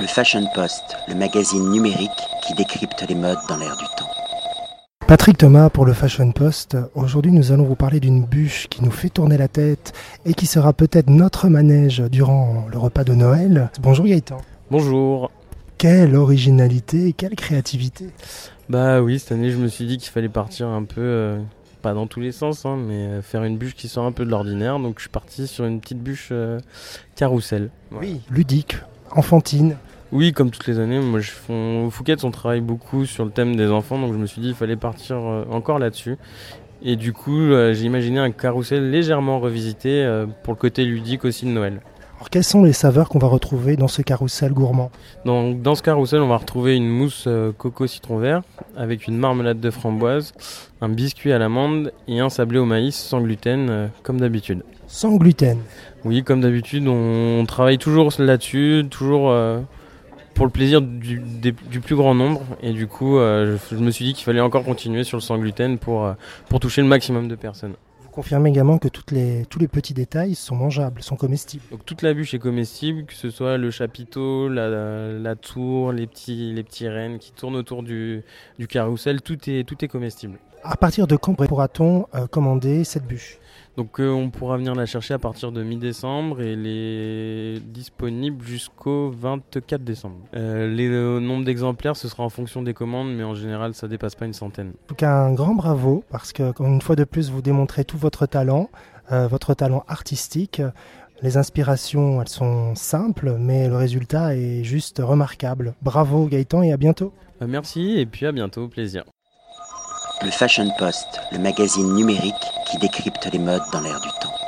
Le Fashion Post, le magazine numérique qui décrypte les modes dans l'air du temps. Patrick Thomas pour le Fashion Post. Aujourd'hui, nous allons vous parler d'une bûche qui nous fait tourner la tête et qui sera peut-être notre manège durant le repas de Noël. Bonjour Gaëtan. Bonjour. Quelle originalité, quelle créativité. Bah oui, cette année, je me suis dit qu'il fallait partir un peu, euh, pas dans tous les sens, hein, mais euh, faire une bûche qui sort un peu de l'ordinaire. Donc je suis parti sur une petite bûche euh, carrousel. Voilà. Oui, ludique, enfantine. Oui, comme toutes les années, moi je fais, au Fouquet, on travaille beaucoup sur le thème des enfants, donc je me suis dit qu'il fallait partir euh, encore là-dessus. Et du coup, euh, j'ai imaginé un carrousel légèrement revisité euh, pour le côté ludique aussi de Noël. Alors, quelles sont les saveurs qu'on va retrouver dans ce carrousel gourmand? Donc, dans ce carrousel, on va retrouver une mousse euh, coco citron vert avec une marmelade de framboise, un biscuit à l'amande et un sablé au maïs sans gluten, comme d'habitude. Sans gluten. Oui, comme d'habitude, on, on travaille toujours là-dessus, toujours pour le plaisir du, des- du plus grand nombre. Et du coup, euh, je, je me suis dit qu'il fallait encore continuer sur le sans gluten pour, euh, pour toucher le maximum de personnes. Vous confirmez également que toutes les, tous les petits détails sont mangeables, sont comestibles. Donc toute la bûche est comestible, que ce soit le chapiteau, la, la tour, les petits, les petits rennes qui tournent autour du, du carrousel, tout est, tout est comestible. À partir de quand pourra-t-on euh, commander cette bûche? Donc euh, on pourra venir la chercher à partir de mi-décembre et elle est disponible jusqu'au 24 décembre. Euh, les- le nombre d'exemplaires, ce sera en fonction des commandes, mais en général, ça dépasse pas une centaine. En tout cas, un grand bravo parce que, une fois de plus, vous démontrez tout votre talent, euh, votre talent artistique. Les inspirations, elles sont simples, mais le résultat est juste remarquable. Bravo Gaëtan et à bientôt. Euh, merci et puis à bientôt, au plaisir. Le Fashion Post, le magazine numérique qui décrypte les modes dans l'air du temps.